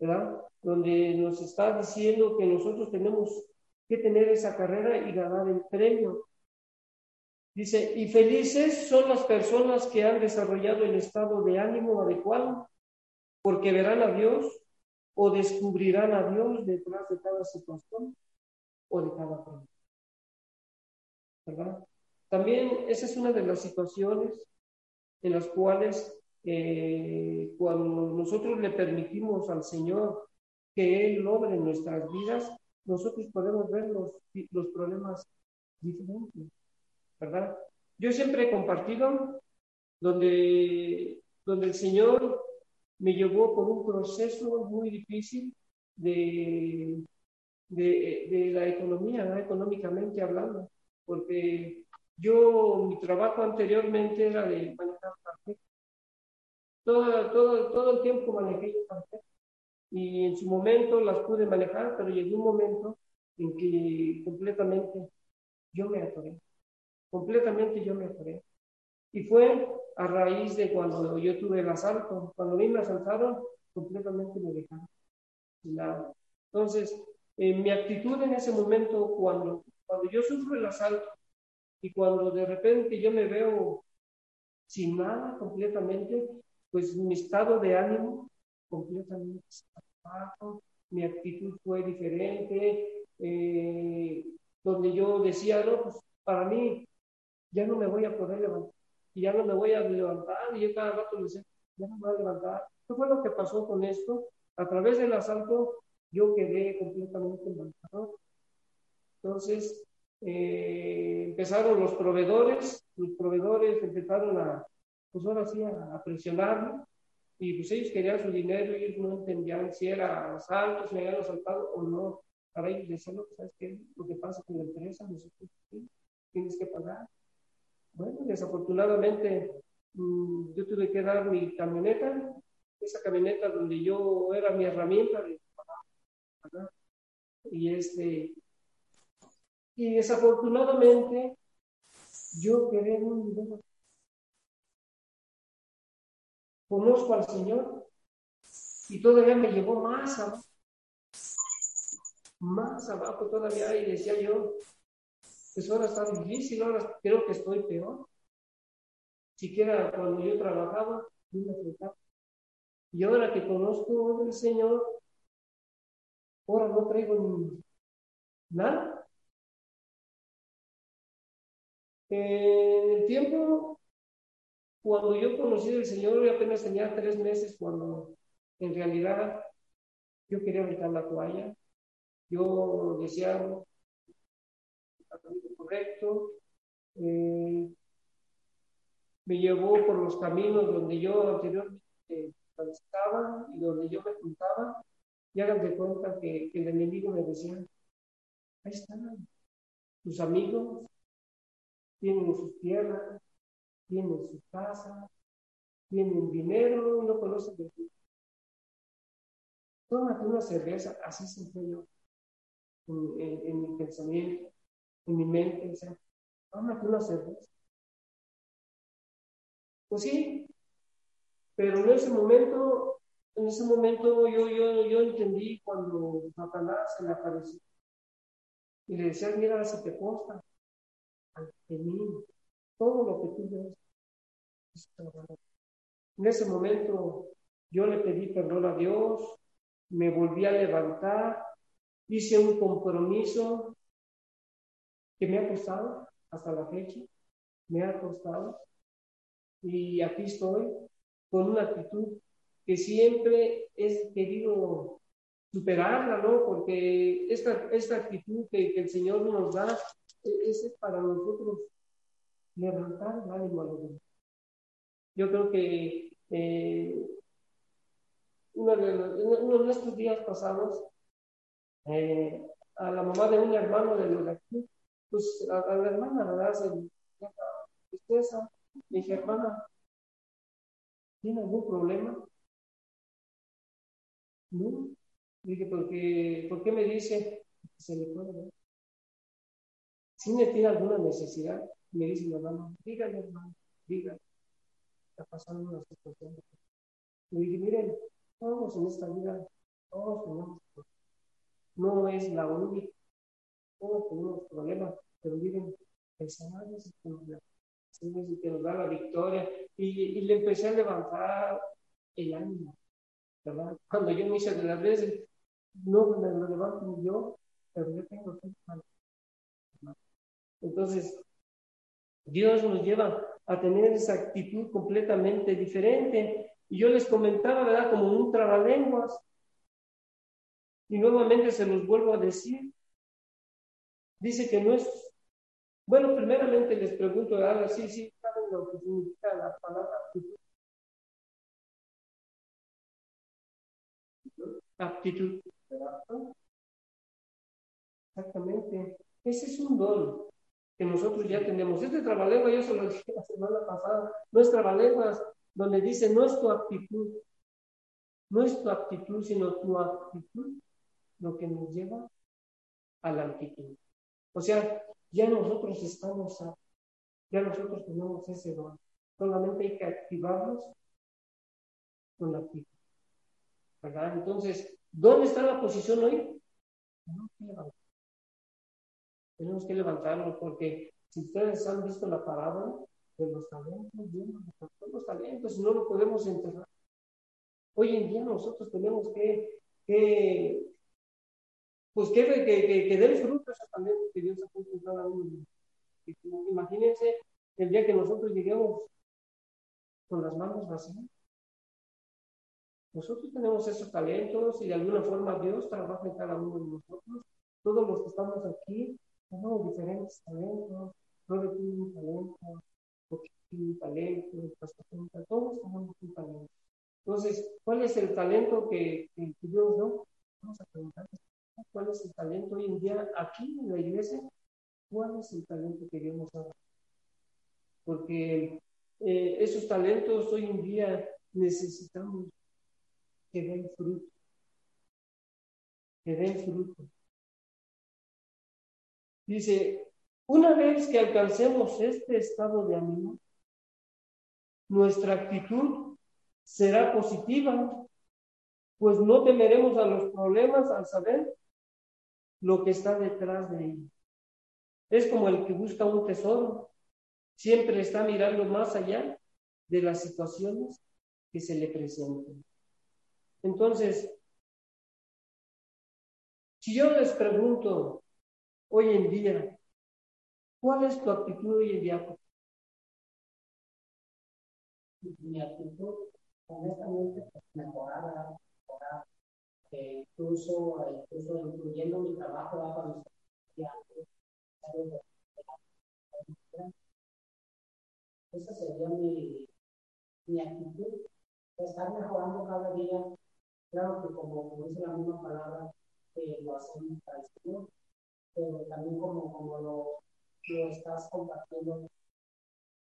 ¿verdad? Donde nos está diciendo que nosotros tenemos que tener esa carrera y ganar el premio. Dice, y felices son las personas que han desarrollado el estado de ánimo adecuado, porque verán a Dios o descubrirán a Dios detrás de cada situación o de cada premio. ¿Verdad? También esa es una de las situaciones en las cuales eh, cuando nosotros le permitimos al Señor que Él logre en nuestras vidas, nosotros podemos ver los, los problemas diferentes, ¿verdad? Yo siempre he compartido donde, donde el Señor me llevó por un proceso muy difícil de, de, de la economía, ¿no? económicamente hablando porque yo, mi trabajo anteriormente era de manejar tarjetas. Todo, todo, todo el tiempo manejé tarjetas. Y en su momento las pude manejar, pero llegó un momento en que completamente yo me atoré. Completamente yo me atoré. Y fue a raíz de cuando yo tuve el asalto. Cuando a mí me asaltaron, completamente me dejaron. Entonces, eh, mi actitud en ese momento, cuando, cuando yo sufro el asalto y cuando de repente yo me veo sin nada completamente, pues mi estado de ánimo completamente abajo, mi actitud fue diferente, eh, donde yo decía, no, pues para mí ya no me voy a poder levantar, y ya no me voy a levantar, y yo cada rato le decía, ya no me voy a levantar. ¿Qué fue lo que pasó con esto? A través del asalto yo quedé completamente levantado. Entonces, eh, empezaron los proveedores, los proveedores empezaron a, pues ahora sí, a, presionarme, y pues ellos querían su dinero, ellos no entendían si era asalto, si habían asaltado o no. Para ellos decían, ¿sabes qué? Lo que pasa con la empresa, nosotros tienes que pagar. Bueno, desafortunadamente mm, yo tuve que dar mi camioneta, esa camioneta donde yo era mi herramienta de y este y desafortunadamente yo quedé un dinero. Conozco al Señor y todavía me llevó más abajo, más abajo todavía y decía yo, pues ahora está difícil, ahora creo que estoy peor. Siquiera cuando yo trabajaba, y ahora que conozco al Señor, ahora no traigo ni nada. En el tiempo, cuando yo conocí al Señor, yo apenas tenía tres meses, cuando en realidad yo quería meter la toalla. Yo decía, correcto, eh, me llevó por los caminos donde yo anteriormente estaba y donde yo me juntaba, y hagan de cuenta que, el enemigo me decía, ahí están, tus amigos tienen sus tierras, tienen su casa, tienen dinero y no conocen de ti. Tómate una cerveza, así se yo en mi pensamiento en mi mente, o sea, tómate una cerveza. Pues sí, pero en ese momento, en ese momento yo, yo, yo entendí cuando Satanás se le apareció y le decía, mira, si te consta ante mí, todo lo que tú. En ese momento yo le pedí perdón a Dios, me volví a levantar, hice un compromiso que me ha costado hasta la fecha, me ha costado. Y aquí estoy con una actitud que siempre he querido superarla, ¿no? Porque esta, esta actitud que, el Señor nos da e, es, para nosotros levantar el ánimo los. Yo creo que eh, uno, de uno de nuestros días pasados, eh, a la mamá de un hermano de los aquí, pues a, la hermana, ¿verdad? Se tristeza. Le dije, hermana, ¿tiene algún problema? No. Dije, ¿por qué me dice? Se le puede ver. Si me tiene alguna necesidad, me dice mi hermano, dígale, hermano, dígale. Está pasando una situación. Le dije, miren, todos en esta vida, todos tenemos No es la única todos tenemos problemas, pero miren, el Señor es el que nos da la victoria. Y, le empecé a levantar el ánimo, ¿verdad? Cuando yo me hice de las veces, no me lo levanto ni yo, pero yo tengo que Entonces, Dios nos lleva a tener esa actitud completamente diferente. Y yo les comentaba, ¿verdad? Como un trabalenguas. Y nuevamente se los vuelvo a decir, dice que no es, bueno, primeramente les pregunto, ahora sí, sí, ¿saben lo que significa la palabra actitud? Actitud. Exactamente. Ese es un don que nosotros ya tenemos. Este trabalengua, yo se lo dije la semana pasada, no es trabalenguas donde dice no es tu actitud, no es tu actitud, sino tu actitud lo que nos lleva a la actitud. O sea, ya nosotros estamos, ya nosotros tenemos ese don. Solamente hay que activarlos con la actitud. ¿Verdad? Entonces, ¿dónde está la posición hoy? Levantarnos. Tenemos que levantarnos porque si ustedes han visto la parábola de los talentos, de los talentos, no lo podemos enterrar. Hoy en día nosotros tenemos que, que pues que, que, que, den fruto esos talentos que Dios ha puesto en cada uno. Imagínense el día que nosotros lleguemos con las manos vacías. Nosotros tenemos esos talentos y de alguna forma Dios trabaja en cada uno de nosotros. Todos los que estamos aquí tenemos diferentes talentos. Robert tiene un talento, porque un talento, todos tenemos un talento. Entonces, ¿cuál es el talento que, que Dios dio? Vamos a preguntar, ¿cuál es el talento hoy en día aquí en la iglesia? ¿Cuál es el talento que Dios nos? Porque eh, esos talentos hoy en día necesitamos que den fruto. Que den fruto. Dice, una vez que alcancemos este estado de ánimo, nuestra actitud será positiva, pues no temeremos a los problemas al saber lo que está detrás de ellos. Es como el que busca un tesoro, siempre está mirando más allá de las situaciones que se le presentan. Entonces, si yo les pregunto hoy en día, ¿cuál es tu actitud hoy en día? Mi actitud, honestamente, mejorada, mejorada. Eh, incluso, incluso incluyendo mi trabajo, cuando esa sería mi, mi actitud, estar mejorando cada día Claro que como, dice la misma palabra, eh, lo hacemos para el Señor, pero también como, como lo, lo estás compartiendo,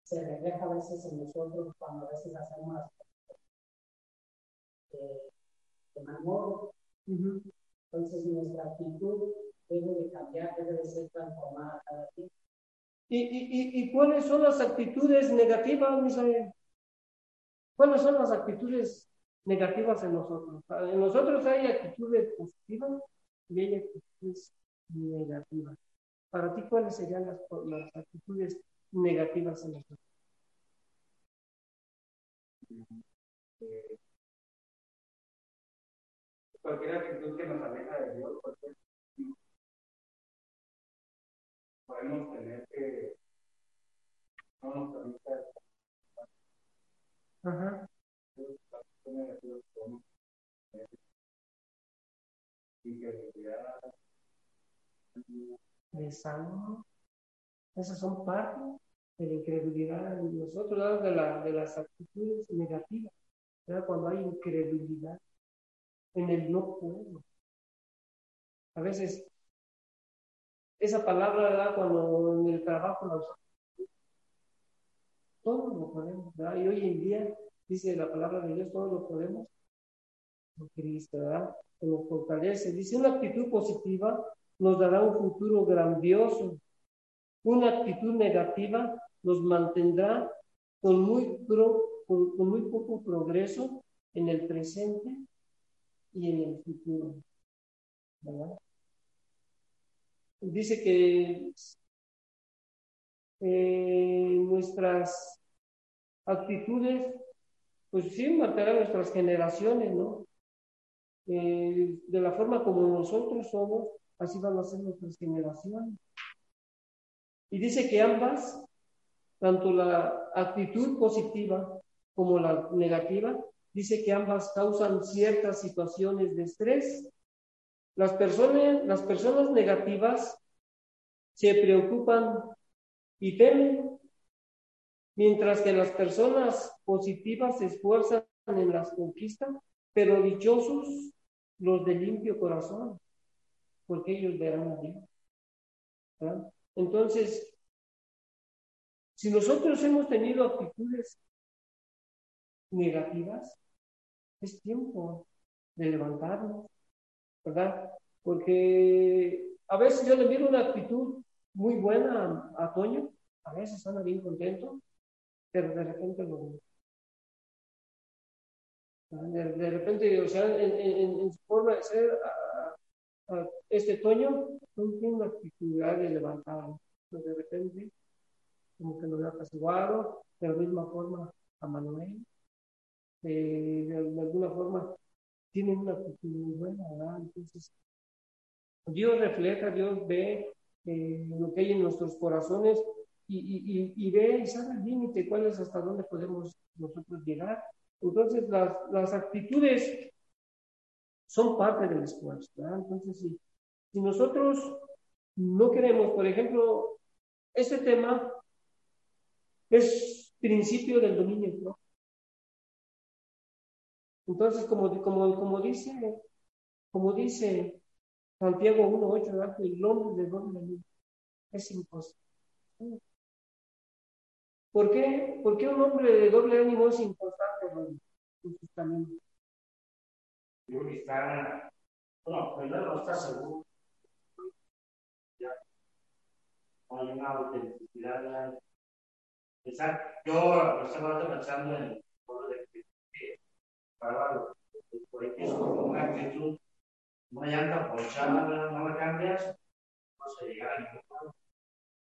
se refleja a veces en nosotros cuando a veces hacemos las cosas eh, de mal modo. Entonces nuestra actitud debe de cambiar, debe de ser transformada cada día. ¿Y, y, y cuáles son las actitudes negativas, Misael? ¿Cuáles son las actitudes negativas en nosotros. En nosotros hay actitudes positivas y hay actitudes negativas. Para ti, ¿cuáles serían las, las actitudes negativas en nosotros? cualquier actitud que nos aleja de Dios, podemos tener que no nos permita. Ajá. Desánimo. Esas son parte de la incredulidad en nosotros, de, la, de las actitudes negativas. Cuando hay incredulidad en el no puedo. A veces, esa palabra, cuando en el trabajo la usamos, todos lo podemos, ¿verdad? Y hoy en día dice la palabra de Dios, todo lo podemos Cristo, ¿verdad? Que fortalece. Dice, una actitud positiva nos dará un futuro grandioso. Una actitud negativa nos mantendrá con muy, con, muy poco progreso en el presente y en el futuro. Dice que eh, nuestras actitudes pues sí, marcará nuestras generaciones, ¿no? Eh, de la forma como nosotros somos, así van a ser nuestras generaciones. Y dice que ambas, tanto la actitud positiva como la negativa, dice que ambas causan ciertas situaciones de estrés. Las personas, las personas negativas se preocupan y temen mientras que las personas positivas se esfuerzan en las conquistas, pero dichosos los de limpio corazón, porque ellos verán a Dios. Entonces, si nosotros hemos tenido actitudes negativas, es tiempo de levantarnos, ¿verdad? Porque a veces yo le miro una actitud muy buena a, a Toño, a veces anda bien contento, pero de repente lo de, de repente, o sea, en, en, en, su forma de ser, este Toño no tiene una actitud de levantar, pero de repente, como que lo veo apaciguado, de la misma forma a Manuel, de, de alguna forma tienen una actitud muy buena, ¿verdad? Entonces, Dios refleja, Dios ve eh, lo que hay en nuestros corazones y, y, y, ve y sabe el límite, cuál es hasta dónde podemos nosotros llegar. Entonces, las, las actitudes son parte del esfuerzo. Entonces, si, si nosotros no queremos, por ejemplo, este tema es principio del dominio ¿no? Entonces, como, como, como dice, como dice Santiago 1.8, el hombre de doble es imposible. ¿Por qué? ¿Por qué un hombre de doble ánimo es importante en sus caminos? Yo está, bueno, primero no está seguro. Ya. Hay una autenticidad. Exacto. Yo estaba pensando en el de para por ejemplo, una actitud, una llanta ponchada, no la cambias, no se llega a ningún lado.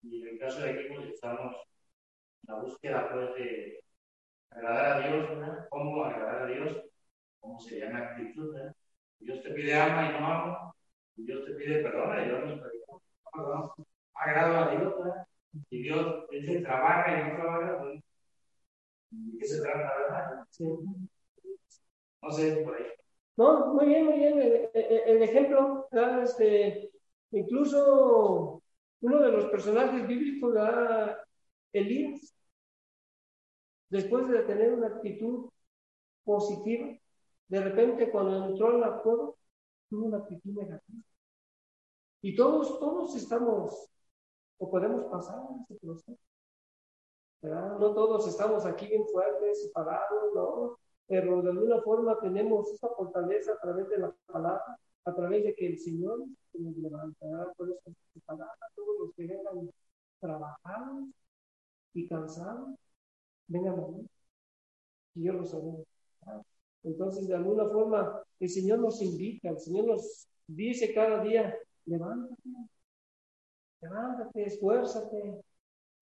Y en el caso de aquí, pues estamos en la búsqueda pues, de agradar a Dios, ¿verdad? ¿Cómo agradar a Dios? ¿Cómo sería una actitud? ¿verdad? Dios te pide ama y no ama, y Dios te pide perdona y Dios nos perdona. Agrado a Dios, ¿verdad? Y Dios dice trabaja y no trabaja, pues, ¿de qué se trata, verdad? Sí. No sé, por ahí. No, muy bien, muy bien. El, ejemplo, este, incluso uno de los personajes bíblicos, Elías, después de tener una actitud positiva, de repente cuando entró en la cueva, tuvo una actitud negativa. Y todos, todos estamos, o podemos pasar en ese proceso. No todos estamos aquí bien fuertes, separados, ¿no? pero de alguna forma tenemos esa fortaleza a través de la palabra, a través de que el Señor nos levantará por eso palabra, todos los que vengan trabajados y cansados, vengan a mí, y yo los haré. Entonces, de alguna forma, el Señor nos invita, el Señor nos dice cada día, levántate, levántate, esfuérzate,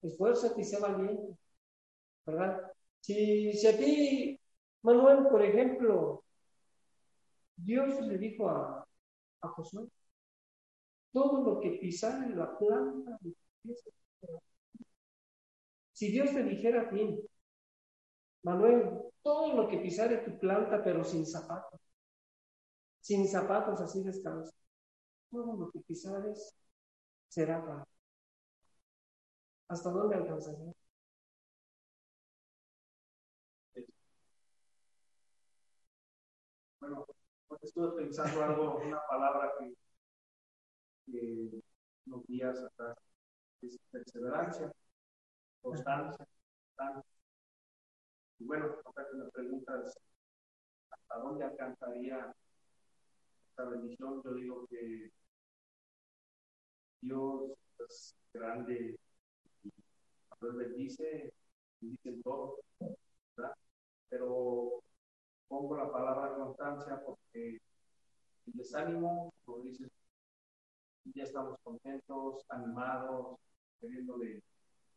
esfuérzate y sé valiente, ¿verdad? Si, si a ti Manuel, por ejemplo, Dios le dijo a, a Josué, todo lo que pisara en la planta Si Dios te dijera a ti, Manuel, todo lo que pisare tu planta, pero sin zapatos, sin zapatos así descalzo, todo lo que pisares será para. ¿Hasta dónde alcanzaría? Bueno, estuve pensando algo, una palabra que, que unos días es perseverancia, constancia, constancia. Y bueno, ahora que me preguntas hasta dónde alcanzaría esta bendición, yo digo que Dios es grande y a veces bendice, bendice todo, ¿verdad? Pero pongo la palabra constancia porque el desánimo, como dices, ya estamos contentos, animados, queriéndole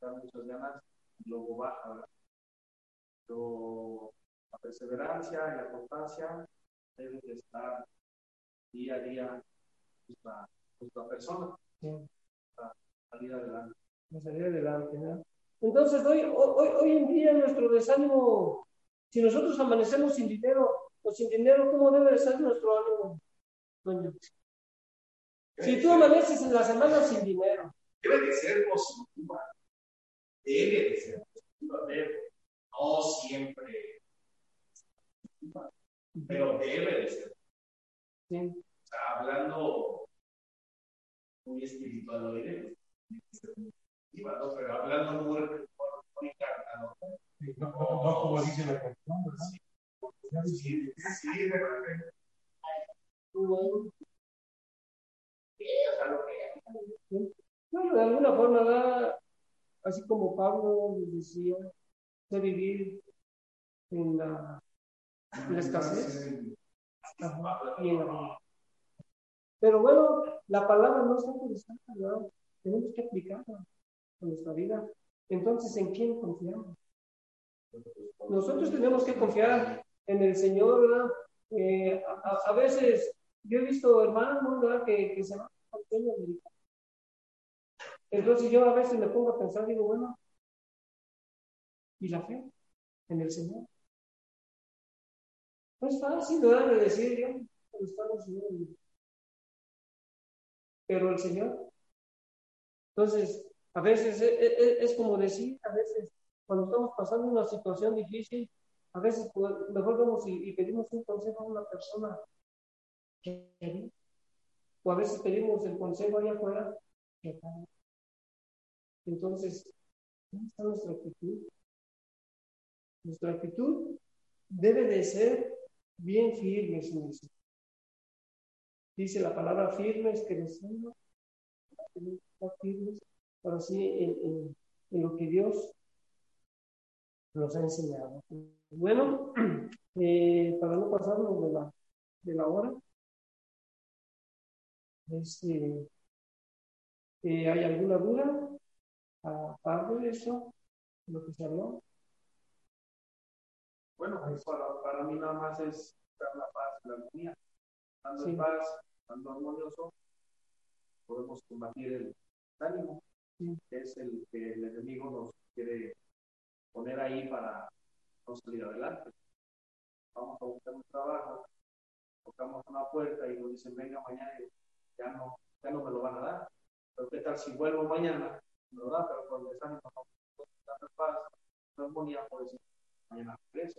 dar muchas ganas, y luego baja, ¿verdad? Pero la perseverancia y la constancia deben de estar día a día nuestra, nuestra persona para salir adelante. Para salir adelante, ¿no? Entonces, hoy, hoy, hoy en día nuestro desánimo si nosotros amanecemos sin dinero o sin dinero, ¿cómo debe ser nuestro ánimo? Si tú amaneces en la semana sin dinero. Debe de ser positiva. Debe de ser positiva, debe. No siempre. Pero debe de ser. Sí. O sea, hablando muy espiritual, ¿no? Pero hablando muy, muy no, no como dice la canción, ¿verdad? Sí, sí, de repente. Bueno, de alguna forma, da, así como Pablo decía, de vivir en la, en la escasez y en la Pero bueno, la palabra no está interesante, ¿verdad? Tenemos que aplicarla en nuestra vida. Entonces, ¿en quién confiamos? Nosotros tenemos que confiar en el Señor, ¿verdad? Eh, a, veces yo he visto hermanos, ¿verdad? Que, que se van americano. Entonces yo a veces me pongo a pensar, digo, bueno, ¿y la fe en el Señor? No es fácil. De decir, yo, estamos Pero el Señor. Entonces, a veces es, es, es como decir, a veces cuando estamos pasando una situación difícil, a veces pues, mejor vamos y, pedimos un consejo a una persona o a veces pedimos el consejo allá afuera entonces ¿dónde está nuestra actitud? Nuestra actitud debe de ser bien firme dice la palabra firmes creciendo firmes para así en, en lo que Dios nos ha enseñado. Bueno, [CLEARS THROAT] eh, para no pasarnos de la, de la hora, este, eh, ¿hay alguna duda aparte de eso, lo que se habló? Bueno, pues para, para mí nada más es dar la paz, la armonía. Dando en paz, dando armonioso, podemos combatir el ánimo, que es el que el enemigo nos quiere poner ahí para no salir adelante. Vamos a buscar un trabajo, tocamos una puerta y nos dicen, venga mañana, y ya no, ya no me lo van a dar. Pero qué tal si vuelvo mañana, me lo da, pero cuando están en paz, no armonía, por decir, mañana regresa.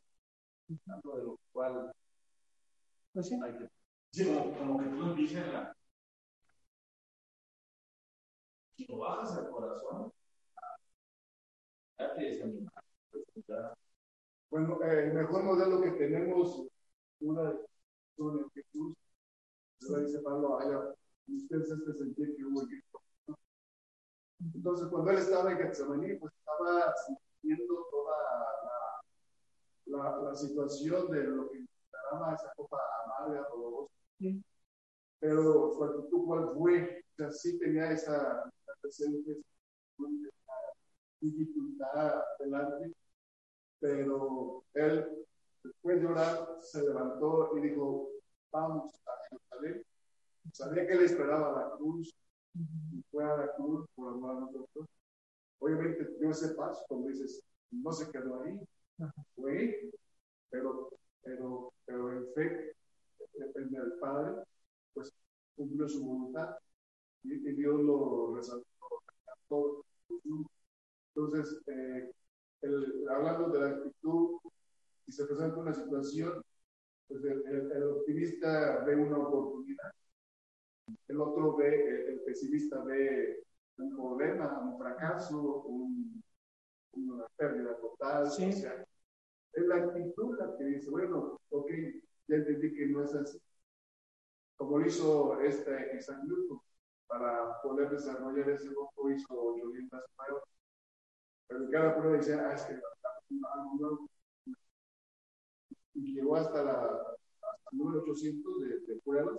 Tanto de lo cual pues sí. hay que... Sí, como, que tú dices la... Si lo bajas al corazón, ya te desanima. Bueno, eh, el mejor modelo que tenemos, una de Jesús, dice Pablo, haya ustedes este sentir que hubo en Entonces, cuando él estaba en Getsemaní, pues estaba sintiendo toda la, la, la situación de lo que llamaba esa copa amarga, dolorosa. Sí. Pero su actitud, ¿cuál fue? O sea, sí tenía esa, esa dificultad delante, pero él, después de orar, se levantó y dijo, vamos a Jerusalén. Sabía que él esperaba la cruz y fue a la cruz por amor a nosotros. Obviamente dio ese paso, como dices, no se quedó ahí, fue, pero, pero, pero en fe, en el Padre, pues cumplió su voluntad y, y Dios lo resaltó. Entonces, eh, hablando de la actitud, si se presenta una situación, pues el, optimista ve una oportunidad, el otro ve, el, pesimista ve un problema, un fracaso, una pérdida total. O sea, es la actitud la que dice, bueno, ok, ya entendí que no es así. Como lo hizo este Isaac Newton, para poder desarrollar ese grupo hizo 800 pruebas pero cada prueba decía, ah, es que algo nuevo. Y llegó hasta la hasta el número 800 de, de pruebas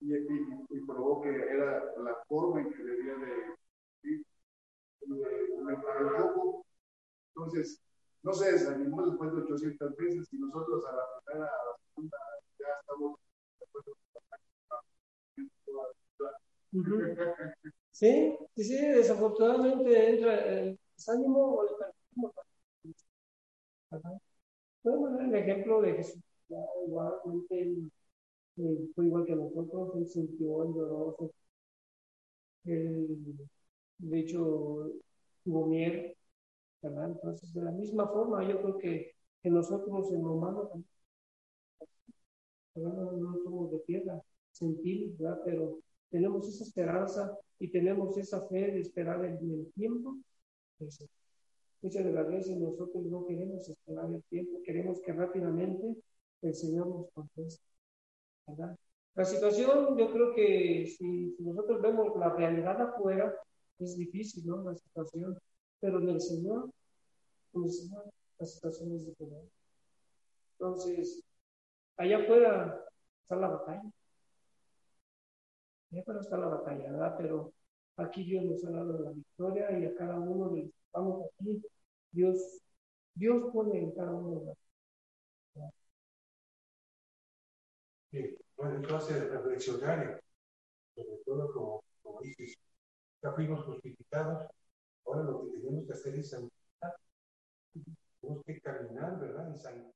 y, y, probó que era la forma en que debía de, de, el foco. Entonces, no se desanimó después de 800 veces y nosotros a la primera, a la segunda, ya estamos Sí, sí, sí, desafortunadamente entra el desánimo o el Podemos ver el ejemplo de Jesús. Igualmente, fue igual que nosotros, él sintió, el dolor, él, de hecho, tuvo miedo, ¿verdad? Entonces, de la misma forma, yo creo que, que nosotros en lo también, no, somos de tierra, sentimos, ¿verdad? Pero tenemos esa esperanza y tenemos esa fe de esperar en el tiempo Muchas de las veces nosotros no queremos esperar el tiempo, queremos que rápidamente el Señor nos conteste. La situación, yo creo que si, nosotros vemos la realidad afuera, es difícil, ¿no? La situación, pero en el Señor, en el Señor, la situación es diferente. Entonces, allá afuera está la batalla. Ya para está la batalla, ¿verdad? Pero aquí Dios nos ha dado la victoria y a cada uno de los que estamos aquí, Dios, Dios pone en cada uno de Sí, bueno, esto hace reflexionar, sobre todo como, como dices, ya fuimos justificados, Ahora lo que tenemos que hacer es santificar. Tenemos que caminar, ¿verdad? En santidad